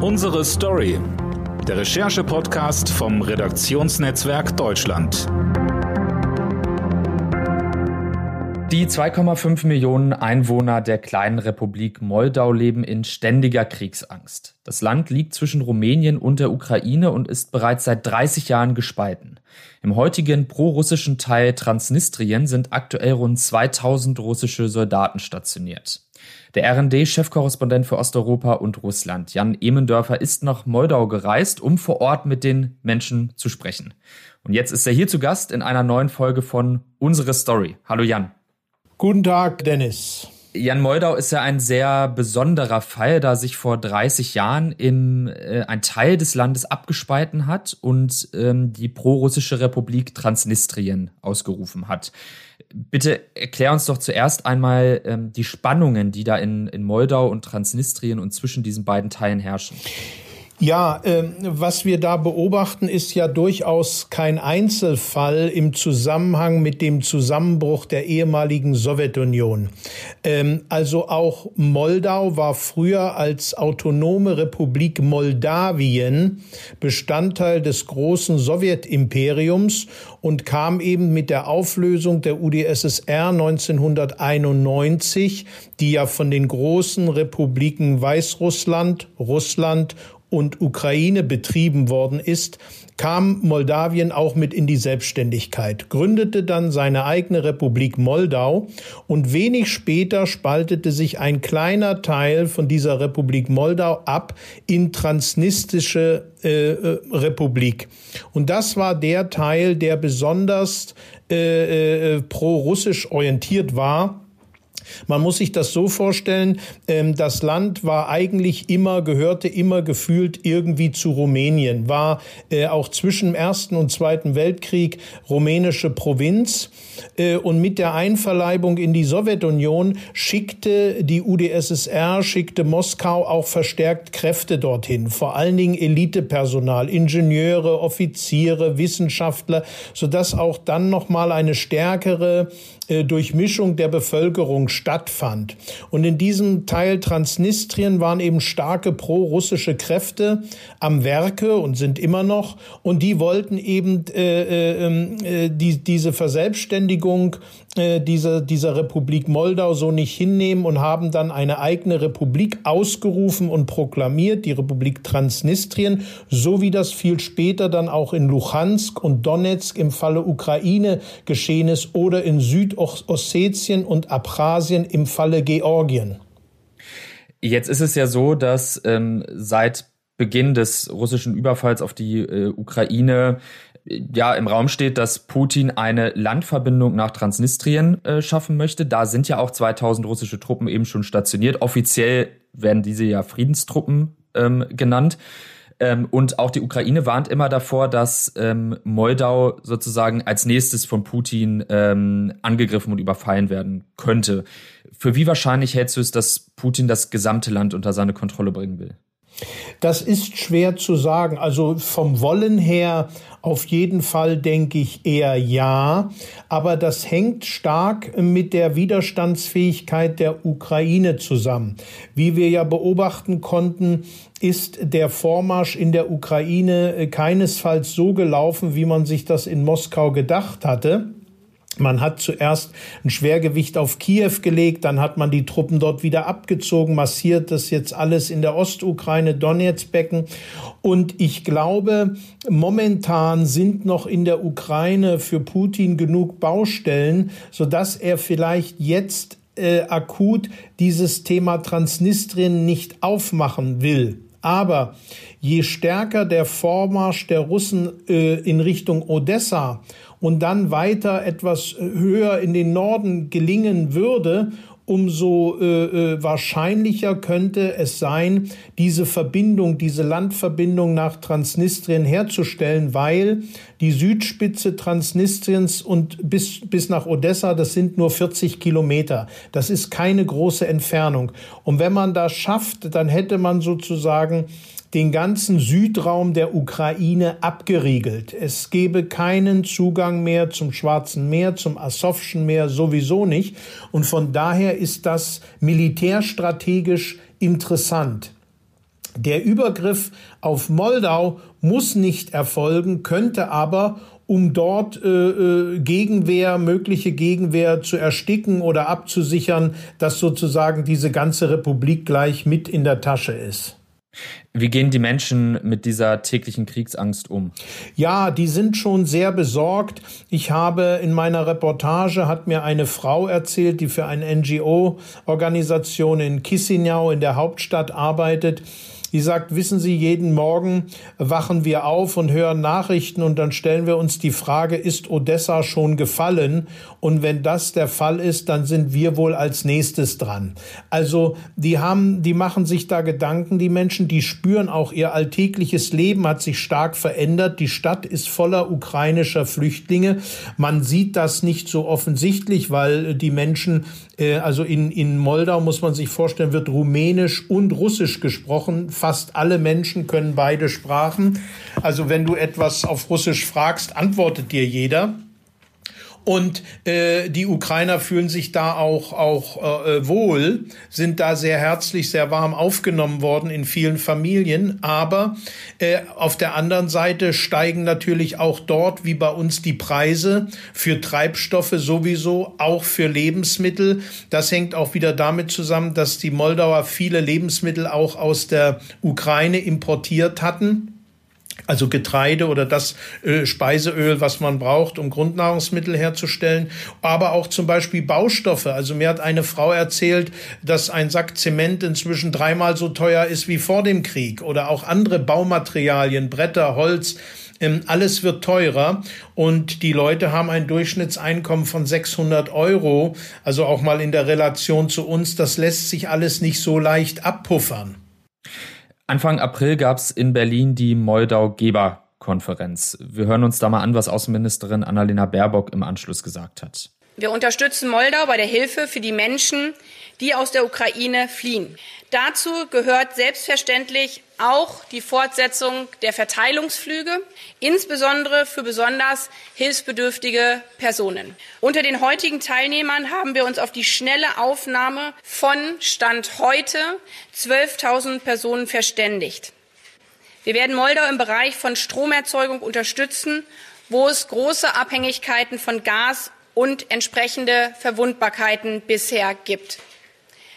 Unsere Story. Der Recherche-Podcast vom Redaktionsnetzwerk Deutschland. Die 2,5 Millionen Einwohner der kleinen Republik Moldau leben in ständiger Kriegsangst. Das Land liegt zwischen Rumänien und der Ukraine und ist bereits seit 30 Jahren gespalten. Im heutigen prorussischen Teil Transnistrien sind aktuell rund 2000 russische Soldaten stationiert. Der RD-Chefkorrespondent für Osteuropa und Russland, Jan Emendörfer, ist nach Moldau gereist, um vor Ort mit den Menschen zu sprechen. Und jetzt ist er hier zu Gast in einer neuen Folge von Unsere Story. Hallo Jan. Guten Tag, Dennis. Jan Moldau ist ja ein sehr besonderer Fall, da sich vor 30 Jahren im, äh, ein Teil des Landes abgespalten hat und ähm, die prorussische Republik Transnistrien ausgerufen hat. Bitte erklär uns doch zuerst einmal ähm, die Spannungen, die da in, in Moldau und Transnistrien und zwischen diesen beiden Teilen herrschen. Ja, äh, was wir da beobachten, ist ja durchaus kein Einzelfall im Zusammenhang mit dem Zusammenbruch der ehemaligen Sowjetunion. Ähm, also auch Moldau war früher als autonome Republik Moldawien Bestandteil des großen Sowjetimperiums und kam eben mit der Auflösung der UdSSR 1991, die ja von den großen Republiken Weißrussland, Russland und Ukraine betrieben worden ist, kam Moldawien auch mit in die Selbstständigkeit, gründete dann seine eigene Republik Moldau und wenig später spaltete sich ein kleiner Teil von dieser Republik Moldau ab in transnistische äh, äh Republik. Und das war der Teil, der besonders äh, äh, pro-russisch orientiert war man muss sich das so vorstellen, ähm, das Land war eigentlich immer, gehörte immer gefühlt irgendwie zu Rumänien, war äh, auch zwischen dem Ersten und Zweiten Weltkrieg rumänische Provinz. Äh, und mit der Einverleibung in die Sowjetunion schickte die UdSSR, schickte Moskau auch verstärkt Kräfte dorthin, vor allen Dingen Elitepersonal, Ingenieure, Offiziere, Wissenschaftler, sodass auch dann nochmal eine stärkere Durchmischung der Bevölkerung stattfand. Und in diesem Teil Transnistrien waren eben starke pro-russische Kräfte am Werke und sind immer noch. Und die wollten eben äh, äh, ähm, äh, die, diese Verselbstständigung äh, dieser, dieser Republik Moldau so nicht hinnehmen und haben dann eine eigene Republik ausgerufen und proklamiert, die Republik Transnistrien, so wie das viel später dann auch in Luhansk und Donetsk im Falle Ukraine geschehen ist oder in Südossetien und Abchasien im Falle Georgien. Jetzt ist es ja so, dass ähm, seit Beginn des russischen Überfalls auf die äh, Ukraine ja im Raum steht, dass Putin eine Landverbindung nach Transnistrien äh, schaffen möchte. Da sind ja auch 2000 russische Truppen eben schon stationiert. Offiziell werden diese ja Friedenstruppen ähm, genannt. Ähm, und auch die Ukraine warnt immer davor, dass ähm, Moldau sozusagen als nächstes von Putin ähm, angegriffen und überfallen werden könnte. Für wie wahrscheinlich hältst du es, dass Putin das gesamte Land unter seine Kontrolle bringen will? Das ist schwer zu sagen. Also vom Wollen her auf jeden Fall denke ich eher ja. Aber das hängt stark mit der Widerstandsfähigkeit der Ukraine zusammen. Wie wir ja beobachten konnten, ist der Vormarsch in der Ukraine keinesfalls so gelaufen, wie man sich das in Moskau gedacht hatte. Man hat zuerst ein Schwergewicht auf Kiew gelegt, dann hat man die Truppen dort wieder abgezogen, massiert das jetzt alles in der Ostukraine, Donetsk-Becken. Und ich glaube, momentan sind noch in der Ukraine für Putin genug Baustellen, sodass er vielleicht jetzt äh, akut dieses Thema Transnistrien nicht aufmachen will. Aber je stärker der Vormarsch der Russen äh, in Richtung Odessa und dann weiter etwas höher in den Norden gelingen würde, umso äh, äh, wahrscheinlicher könnte es sein, diese Verbindung, diese Landverbindung nach Transnistrien herzustellen, weil die Südspitze Transnistriens und bis, bis nach Odessa, das sind nur 40 Kilometer. Das ist keine große Entfernung. Und wenn man das schafft, dann hätte man sozusagen den ganzen Südraum der Ukraine abgeriegelt. Es gebe keinen Zugang mehr zum Schwarzen Meer, zum Asowschen Meer sowieso nicht. Und von daher ist das militärstrategisch interessant. Der Übergriff auf Moldau muss nicht erfolgen, könnte aber um dort äh, äh, Gegenwehr, mögliche Gegenwehr zu ersticken oder abzusichern, dass sozusagen diese ganze Republik gleich mit in der Tasche ist. Wie gehen die Menschen mit dieser täglichen Kriegsangst um? Ja, die sind schon sehr besorgt. Ich habe in meiner Reportage hat mir eine Frau erzählt, die für eine NGO-Organisation in Chisinau in der Hauptstadt arbeitet die sagt, wissen Sie, jeden Morgen wachen wir auf und hören Nachrichten und dann stellen wir uns die Frage, ist Odessa schon gefallen? Und wenn das der Fall ist, dann sind wir wohl als nächstes dran. Also die haben, die machen sich da Gedanken, die Menschen, die spüren auch ihr alltägliches Leben hat sich stark verändert. Die Stadt ist voller ukrainischer Flüchtlinge. Man sieht das nicht so offensichtlich, weil die Menschen, äh, also in, in Moldau muss man sich vorstellen, wird Rumänisch und Russisch gesprochen fast alle Menschen können beide Sprachen. Also wenn du etwas auf Russisch fragst, antwortet dir jeder. Und äh, die Ukrainer fühlen sich da auch, auch äh, wohl, sind da sehr herzlich, sehr warm aufgenommen worden in vielen Familien. Aber äh, auf der anderen Seite steigen natürlich auch dort, wie bei uns, die Preise für Treibstoffe sowieso, auch für Lebensmittel. Das hängt auch wieder damit zusammen, dass die Moldauer viele Lebensmittel auch aus der Ukraine importiert hatten also Getreide oder das äh, Speiseöl, was man braucht, um Grundnahrungsmittel herzustellen, aber auch zum Beispiel Baustoffe. Also mir hat eine Frau erzählt, dass ein Sack Zement inzwischen dreimal so teuer ist wie vor dem Krieg oder auch andere Baumaterialien, Bretter, Holz. Ähm, alles wird teurer und die Leute haben ein Durchschnittseinkommen von 600 Euro. Also auch mal in der Relation zu uns, das lässt sich alles nicht so leicht abpuffern. Anfang April gab es in Berlin die Moldau-Geber-Konferenz. Wir hören uns da mal an, was Außenministerin Annalena Baerbock im Anschluss gesagt hat. Wir unterstützen Moldau bei der Hilfe für die Menschen, die aus der Ukraine fliehen. Dazu gehört selbstverständlich auch die Fortsetzung der Verteilungsflüge, insbesondere für besonders hilfsbedürftige Personen. Unter den heutigen Teilnehmern haben wir uns auf die schnelle Aufnahme von Stand heute 12.000 Personen verständigt. Wir werden Moldau im Bereich von Stromerzeugung unterstützen, wo es große Abhängigkeiten von Gas und entsprechende Verwundbarkeiten bisher gibt.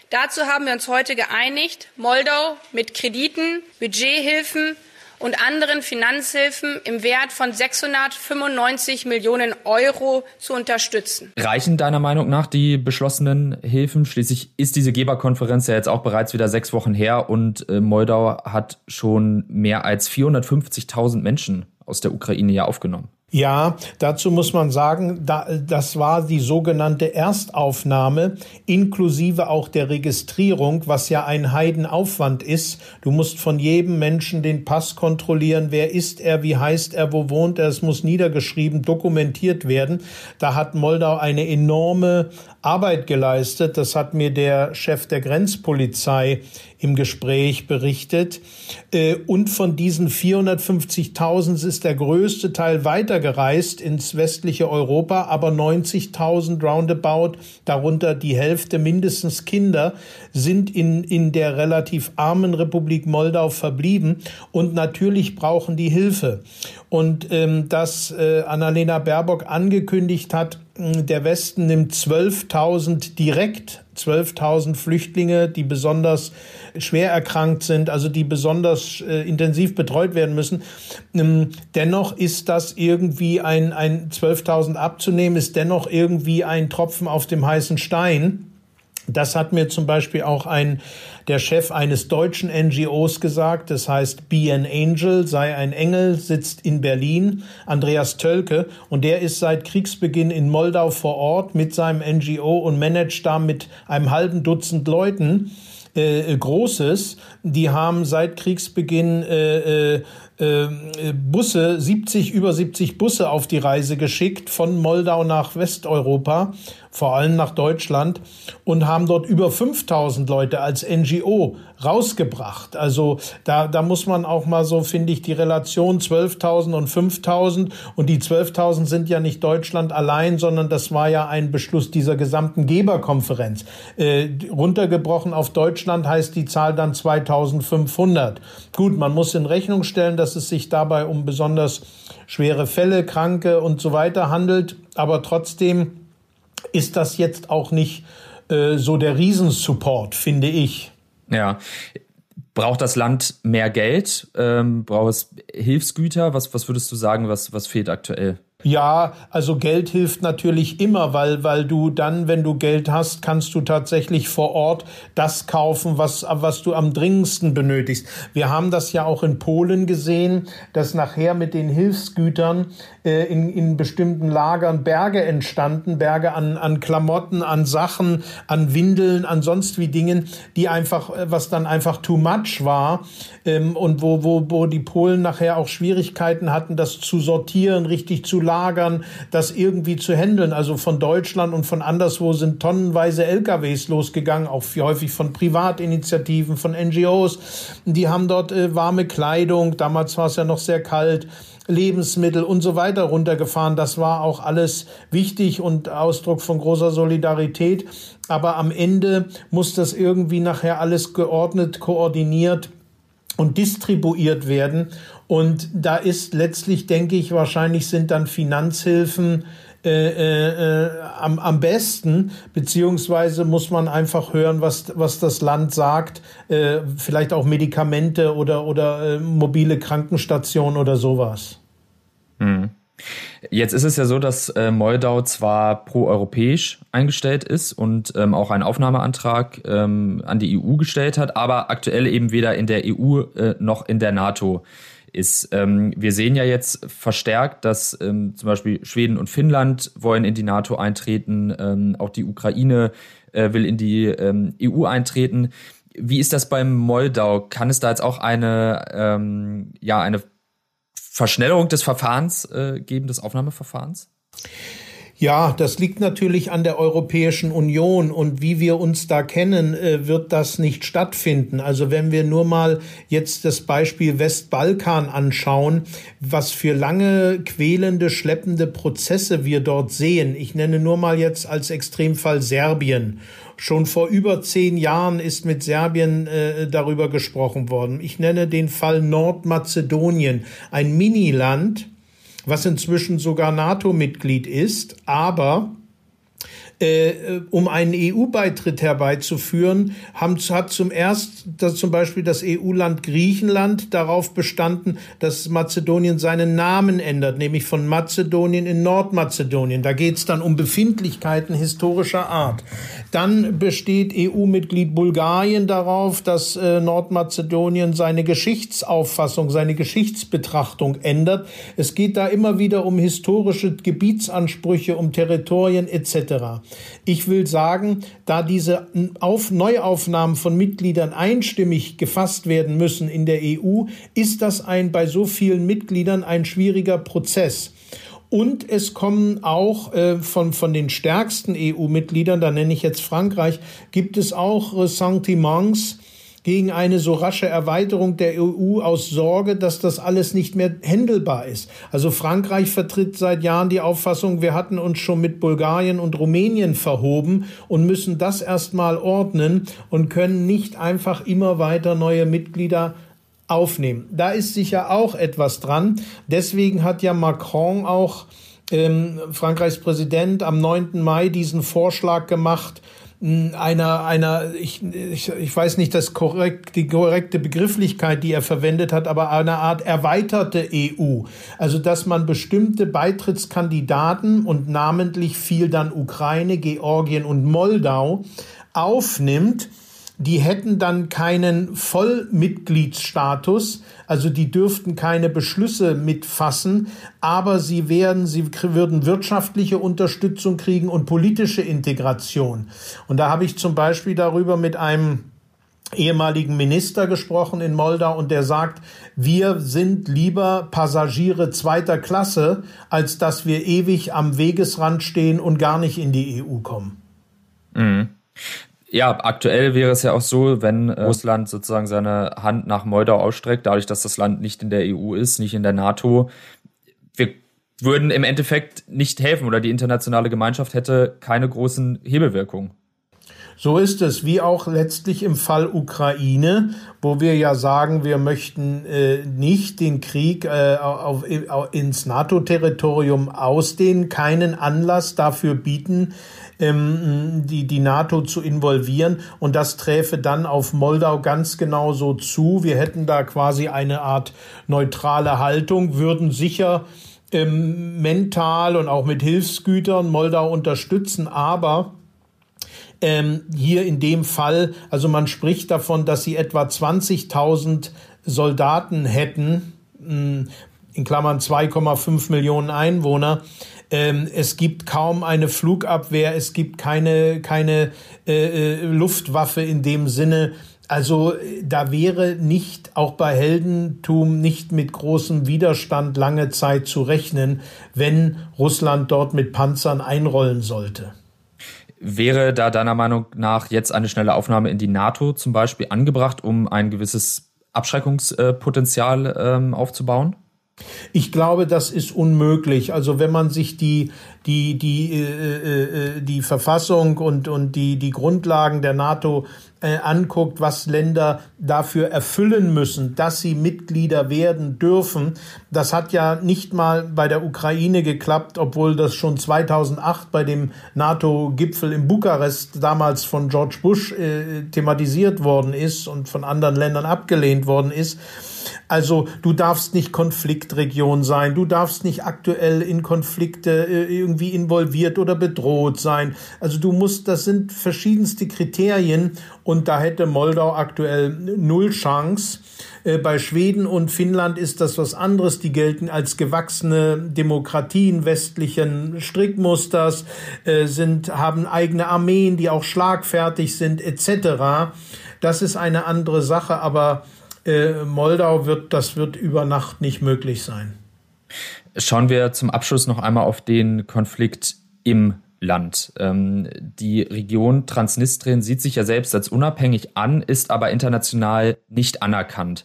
Dazu haben wir uns heute geeinigt, Moldau mit Krediten, Budgethilfen und anderen Finanzhilfen im Wert von 695 Millionen Euro zu unterstützen. Reichen deiner Meinung nach die beschlossenen Hilfen? Schließlich ist diese Geberkonferenz ja jetzt auch bereits wieder sechs Wochen her und äh, Moldau hat schon mehr als 450.000 Menschen aus der Ukraine ja aufgenommen. Ja, dazu muss man sagen, da, das war die sogenannte Erstaufnahme inklusive auch der Registrierung, was ja ein Heidenaufwand ist. Du musst von jedem Menschen den Pass kontrollieren, wer ist er, wie heißt er, wo wohnt er, es muss niedergeschrieben, dokumentiert werden. Da hat Moldau eine enorme Arbeit geleistet. Das hat mir der Chef der Grenzpolizei im Gespräch berichtet. Äh, und von diesen 450.000 ist der größte Teil weitergereist ins westliche Europa, aber 90.000 roundabout, darunter die Hälfte mindestens Kinder, sind in, in der relativ armen Republik Moldau verblieben. Und natürlich brauchen die Hilfe. Und ähm, dass äh, Annalena Baerbock angekündigt hat, der Westen nimmt 12.000 direkt, 12.000 Flüchtlinge, die besonders schwer erkrankt sind, also die besonders äh, intensiv betreut werden müssen. Ähm, dennoch ist das irgendwie ein, ein 12.000 abzunehmen, ist dennoch irgendwie ein Tropfen auf dem heißen Stein. Das hat mir zum Beispiel auch ein, der Chef eines deutschen NGOs gesagt, das heißt Be an Angel, sei ein Engel, sitzt in Berlin, Andreas Tölke, und der ist seit Kriegsbeginn in Moldau vor Ort mit seinem NGO und managt da mit einem halben Dutzend Leuten äh, Großes. Die haben seit Kriegsbeginn äh, äh, äh, Busse, 70, über 70 Busse auf die Reise geschickt von Moldau nach Westeuropa vor allem nach Deutschland, und haben dort über 5000 Leute als NGO rausgebracht. Also da, da muss man auch mal so, finde ich, die Relation 12.000 und 5.000 und die 12.000 sind ja nicht Deutschland allein, sondern das war ja ein Beschluss dieser gesamten Geberkonferenz. Äh, runtergebrochen auf Deutschland heißt die Zahl dann 2.500. Gut, man muss in Rechnung stellen, dass es sich dabei um besonders schwere Fälle, Kranke und so weiter handelt, aber trotzdem ist das jetzt auch nicht äh, so der Riesensupport, finde ich. Ja. Braucht das Land mehr Geld? Ähm, braucht es Hilfsgüter? Was, was würdest du sagen, was, was fehlt aktuell? Ja, also Geld hilft natürlich immer, weil, weil du dann, wenn du Geld hast, kannst du tatsächlich vor Ort das kaufen, was, was du am dringendsten benötigst. Wir haben das ja auch in Polen gesehen, dass nachher mit den Hilfsgütern äh, in, in bestimmten Lagern Berge entstanden, Berge an, an Klamotten, an Sachen, an Windeln, an sonst wie Dingen, die einfach, äh, was dann einfach too much war ähm, und wo, wo, wo die Polen nachher auch Schwierigkeiten hatten, das zu sortieren, richtig zu lagern, das irgendwie zu handeln. Also von Deutschland und von anderswo sind tonnenweise LKWs losgegangen, auch häufig von Privatinitiativen, von NGOs. Die haben dort äh, warme Kleidung, damals war es ja noch sehr kalt, Lebensmittel und so weiter runtergefahren. Das war auch alles wichtig und Ausdruck von großer Solidarität. Aber am Ende muss das irgendwie nachher alles geordnet, koordiniert und distribuiert werden. Und da ist letztlich, denke ich, wahrscheinlich sind dann Finanzhilfen äh, äh, am, am besten, beziehungsweise muss man einfach hören, was, was das Land sagt, äh, vielleicht auch Medikamente oder, oder äh, mobile Krankenstationen oder sowas. Hm. Jetzt ist es ja so, dass äh, Moldau zwar proeuropäisch eingestellt ist und ähm, auch einen Aufnahmeantrag ähm, an die EU gestellt hat, aber aktuell eben weder in der EU äh, noch in der NATO ist. Ähm, wir sehen ja jetzt verstärkt, dass ähm, zum Beispiel Schweden und Finnland wollen in die NATO eintreten, ähm, auch die Ukraine äh, will in die ähm, EU eintreten. Wie ist das beim Moldau? Kann es da jetzt auch eine, ähm, ja, eine Verschnellerung des Verfahrens äh, geben, des Aufnahmeverfahrens? Ja, das liegt natürlich an der Europäischen Union und wie wir uns da kennen, äh, wird das nicht stattfinden. Also wenn wir nur mal jetzt das Beispiel Westbalkan anschauen, was für lange quälende, schleppende Prozesse wir dort sehen. Ich nenne nur mal jetzt als Extremfall Serbien. Schon vor über zehn Jahren ist mit Serbien äh, darüber gesprochen worden. Ich nenne den Fall Nordmazedonien, ein Miniland, was inzwischen sogar NATO-Mitglied ist, aber äh, um einen EU-Beitritt herbeizuführen, haben, hat zum ersten dass zum Beispiel das EU-Land Griechenland darauf bestanden, dass Mazedonien seinen Namen ändert, nämlich von Mazedonien in Nordmazedonien. Da geht es dann um Befindlichkeiten historischer Art. Dann besteht EU-Mitglied Bulgarien darauf, dass äh, Nordmazedonien seine Geschichtsauffassung, seine Geschichtsbetrachtung ändert. Es geht da immer wieder um historische Gebietsansprüche, um Territorien etc. Ich will sagen, da diese Auf Neuaufnahmen von Mitgliedern einstimmig gefasst werden müssen in der EU, ist das ein bei so vielen Mitgliedern ein schwieriger Prozess. Und es kommen auch äh, von, von den stärksten EU-Mitgliedern, da nenne ich jetzt Frankreich, gibt es auch Ressentiments gegen eine so rasche Erweiterung der EU aus Sorge, dass das alles nicht mehr händelbar ist. Also Frankreich vertritt seit Jahren die Auffassung, wir hatten uns schon mit Bulgarien und Rumänien verhoben und müssen das erstmal ordnen und können nicht einfach immer weiter neue Mitglieder aufnehmen. Da ist sicher auch etwas dran. Deswegen hat ja Macron auch ähm, Frankreichs Präsident am 9. Mai diesen Vorschlag gemacht, einer, einer ich, ich, ich weiß nicht das korrekt, die korrekte Begrifflichkeit, die er verwendet hat, aber eine Art erweiterte EU. Also, dass man bestimmte Beitrittskandidaten und namentlich fiel dann Ukraine, Georgien und Moldau aufnimmt die hätten dann keinen Vollmitgliedsstatus, also die dürften keine Beschlüsse mitfassen, aber sie werden, sie würden wirtschaftliche Unterstützung kriegen und politische Integration. Und da habe ich zum Beispiel darüber mit einem ehemaligen Minister gesprochen in Moldau und der sagt, wir sind lieber Passagiere zweiter Klasse, als dass wir ewig am Wegesrand stehen und gar nicht in die EU kommen. Mhm. Ja, aktuell wäre es ja auch so, wenn äh, Russland sozusagen seine Hand nach Moldau ausstreckt, dadurch, dass das Land nicht in der EU ist, nicht in der NATO. Wir würden im Endeffekt nicht helfen oder die internationale Gemeinschaft hätte keine großen Hebelwirkungen. So ist es, wie auch letztlich im Fall Ukraine, wo wir ja sagen, wir möchten äh, nicht den Krieg äh, auf, auf, ins NATO-Territorium ausdehnen, keinen Anlass dafür bieten, ähm, die, die NATO zu involvieren. Und das träfe dann auf Moldau ganz genau so zu. Wir hätten da quasi eine Art neutrale Haltung, würden sicher ähm, mental und auch mit Hilfsgütern Moldau unterstützen, aber ähm, hier in dem Fall, also man spricht davon, dass sie etwa 20.000 Soldaten hätten, hm, in Klammern 2,5 Millionen Einwohner. Ähm, es gibt kaum eine Flugabwehr, es gibt keine, keine äh, äh Luftwaffe in dem Sinne. Also da wäre nicht, auch bei Heldentum, nicht mit großem Widerstand lange Zeit zu rechnen, wenn Russland dort mit Panzern einrollen sollte. Wäre da deiner Meinung nach jetzt eine schnelle Aufnahme in die NATO zum Beispiel angebracht, um ein gewisses Abschreckungspotenzial ähm, aufzubauen? Ich glaube, das ist unmöglich. Also wenn man sich die die die äh, äh, äh, die Verfassung und und die die Grundlagen der NATO äh, anguckt, was Länder dafür erfüllen müssen, dass sie Mitglieder werden dürfen, das hat ja nicht mal bei der Ukraine geklappt, obwohl das schon 2008 bei dem NATO-Gipfel in Bukarest damals von George Bush äh, thematisiert worden ist und von anderen Ländern abgelehnt worden ist. Also du darfst nicht Konfliktregion sein, du darfst nicht aktuell in Konflikte äh, irgendwie involviert oder bedroht sein. Also du musst, das sind verschiedenste Kriterien und da hätte Moldau aktuell null Chance. Äh, bei Schweden und Finnland ist das was anderes. Die gelten als gewachsene Demokratien westlichen Strickmusters, äh, sind, haben eigene Armeen, die auch schlagfertig sind, etc. Das ist eine andere Sache, aber äh, Moldau wird, das wird über Nacht nicht möglich sein. Schauen wir zum Abschluss noch einmal auf den Konflikt im Land. Ähm, die Region Transnistrien sieht sich ja selbst als unabhängig an, ist aber international nicht anerkannt.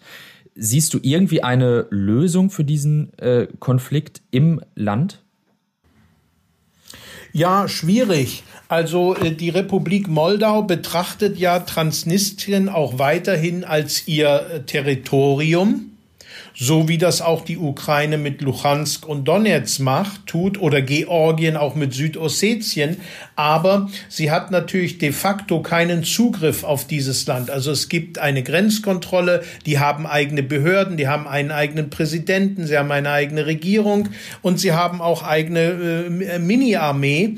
Siehst du irgendwie eine Lösung für diesen äh, Konflikt im Land? Ja, schwierig. Also äh, die Republik Moldau betrachtet ja Transnistrien auch weiterhin als ihr äh, Territorium so wie das auch die Ukraine mit Luhansk und Donetsk macht, tut oder Georgien auch mit Südossetien. Aber sie hat natürlich de facto keinen Zugriff auf dieses Land. Also es gibt eine Grenzkontrolle, die haben eigene Behörden, die haben einen eigenen Präsidenten, sie haben eine eigene Regierung und sie haben auch eigene äh, Mini-Armee.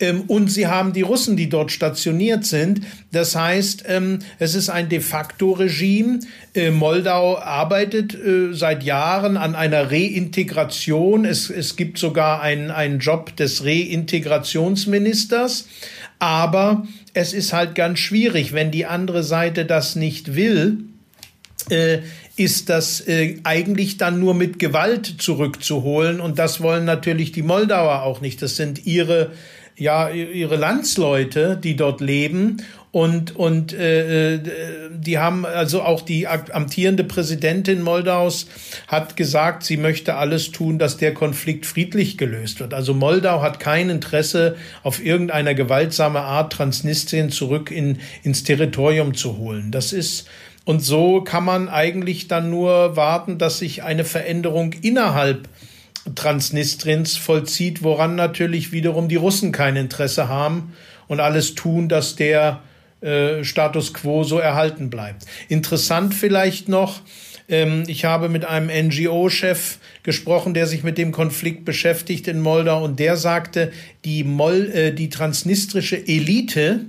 Ähm, und sie haben die Russen, die dort stationiert sind. Das heißt, ähm, es ist ein de facto Regime. Äh, Moldau arbeitet äh, seit Jahren an einer Reintegration. Es, es gibt sogar einen, einen Job des Reintegrationsministers. Aber es ist halt ganz schwierig, wenn die andere Seite das nicht will. Äh, ist das äh, eigentlich dann nur mit Gewalt zurückzuholen. Und das wollen natürlich die Moldauer auch nicht. Das sind ihre ja ihre Landsleute, die dort leben und und äh, äh, die haben also auch die amtierende Präsidentin Moldaus hat gesagt, sie möchte alles tun, dass der Konflikt friedlich gelöst wird. Also Moldau hat kein Interesse auf irgendeiner gewaltsame Art Transnistrien zurück in ins Territorium zu holen. Das ist und so kann man eigentlich dann nur warten, dass sich eine Veränderung innerhalb Transnistriens vollzieht, woran natürlich wiederum die Russen kein Interesse haben und alles tun, dass der äh, Status quo so erhalten bleibt. Interessant vielleicht noch, ähm, ich habe mit einem NGO-Chef gesprochen, der sich mit dem Konflikt beschäftigt in Moldau und der sagte, die, Mol äh, die transnistrische Elite,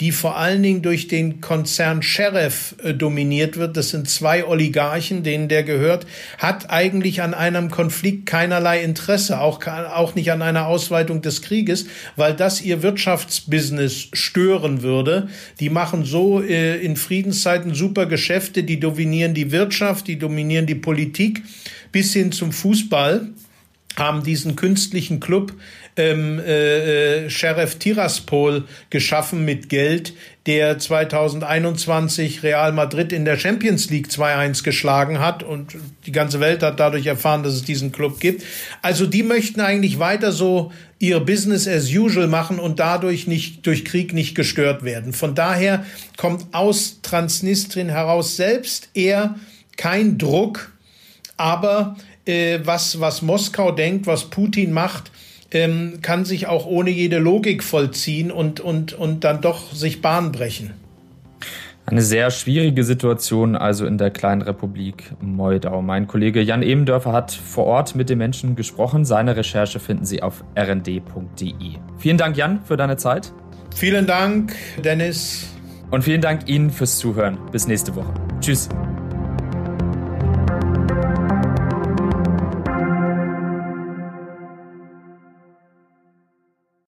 die vor allen Dingen durch den Konzern Sheriff äh, dominiert wird. Das sind zwei Oligarchen, denen der gehört, hat eigentlich an einem Konflikt keinerlei Interesse, auch, auch nicht an einer Ausweitung des Krieges, weil das ihr Wirtschaftsbusiness stören würde. Die machen so äh, in Friedenszeiten super Geschäfte, die dominieren die Wirtschaft, die dominieren die Politik bis hin zum Fußball haben diesen künstlichen Club ähm, äh, Sheriff Tiraspol geschaffen mit Geld, der 2021 Real Madrid in der Champions League 2-1 geschlagen hat und die ganze Welt hat dadurch erfahren, dass es diesen Club gibt. Also die möchten eigentlich weiter so ihr Business as usual machen und dadurch nicht durch Krieg nicht gestört werden. Von daher kommt aus Transnistrien heraus selbst eher kein Druck, aber äh, was, was Moskau denkt, was Putin macht, ähm, kann sich auch ohne jede Logik vollziehen und, und, und dann doch sich Bahn brechen. Eine sehr schwierige Situation also in der kleinen Republik Moldau. Mein Kollege Jan Ebendörfer hat vor Ort mit den Menschen gesprochen. Seine Recherche finden Sie auf rnd.de. Vielen Dank, Jan, für deine Zeit. Vielen Dank, Dennis. Und vielen Dank Ihnen fürs Zuhören. Bis nächste Woche. Tschüss.